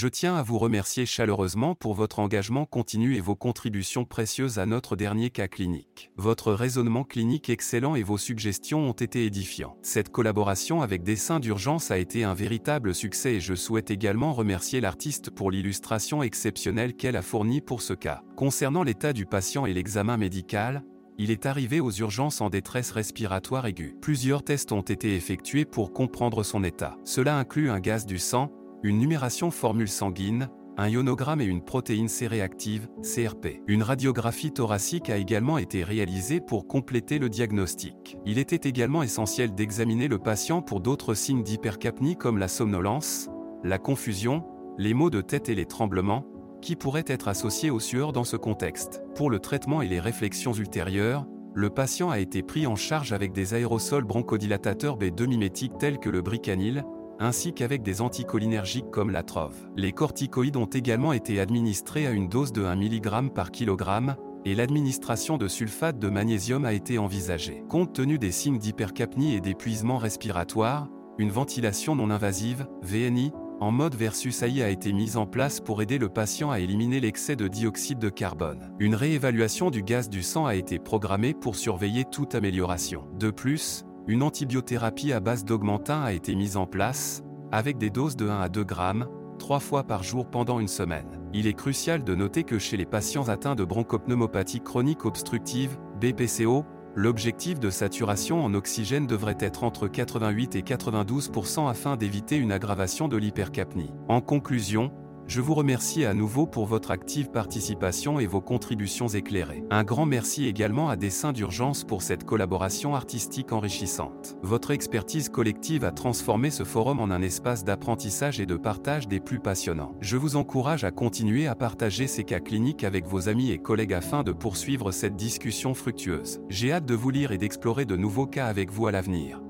Je tiens à vous remercier chaleureusement pour votre engagement continu et vos contributions précieuses à notre dernier cas clinique. Votre raisonnement clinique excellent et vos suggestions ont été édifiants. Cette collaboration avec Dessin d'urgence a été un véritable succès et je souhaite également remercier l'artiste pour l'illustration exceptionnelle qu'elle a fournie pour ce cas. Concernant l'état du patient et l'examen médical, il est arrivé aux urgences en détresse respiratoire aiguë. Plusieurs tests ont été effectués pour comprendre son état. Cela inclut un gaz du sang, une numération formule sanguine, un ionogramme et une protéine C réactive, CRP. Une radiographie thoracique a également été réalisée pour compléter le diagnostic. Il était également essentiel d'examiner le patient pour d'autres signes d'hypercapnie comme la somnolence, la confusion, les maux de tête et les tremblements, qui pourraient être associés aux sueurs dans ce contexte. Pour le traitement et les réflexions ultérieures, le patient a été pris en charge avec des aérosols bronchodilatateurs B2 mimétiques tels que le bricanil, ainsi qu'avec des anticholinergiques comme la trove. Les corticoïdes ont également été administrés à une dose de 1 mg par kg, et l'administration de sulfate de magnésium a été envisagée. Compte tenu des signes d'hypercapnie et d'épuisement respiratoire, une ventilation non invasive, VNI, en mode versus AI a été mise en place pour aider le patient à éliminer l'excès de dioxyde de carbone. Une réévaluation du gaz du sang a été programmée pour surveiller toute amélioration. De plus, une antibiothérapie à base d'augmentin a été mise en place, avec des doses de 1 à 2 grammes, trois fois par jour pendant une semaine. Il est crucial de noter que chez les patients atteints de bronchopneumopathie chronique obstructive, BPCO, L'objectif de saturation en oxygène devrait être entre 88 et 92% afin d'éviter une aggravation de l'hypercapnie. En conclusion, je vous remercie à nouveau pour votre active participation et vos contributions éclairées. Un grand merci également à Dessin d'urgence pour cette collaboration artistique enrichissante. Votre expertise collective a transformé ce forum en un espace d'apprentissage et de partage des plus passionnants. Je vous encourage à continuer à partager ces cas cliniques avec vos amis et collègues afin de poursuivre cette discussion fructueuse. J'ai hâte de vous lire et d'explorer de nouveaux cas avec vous à l'avenir.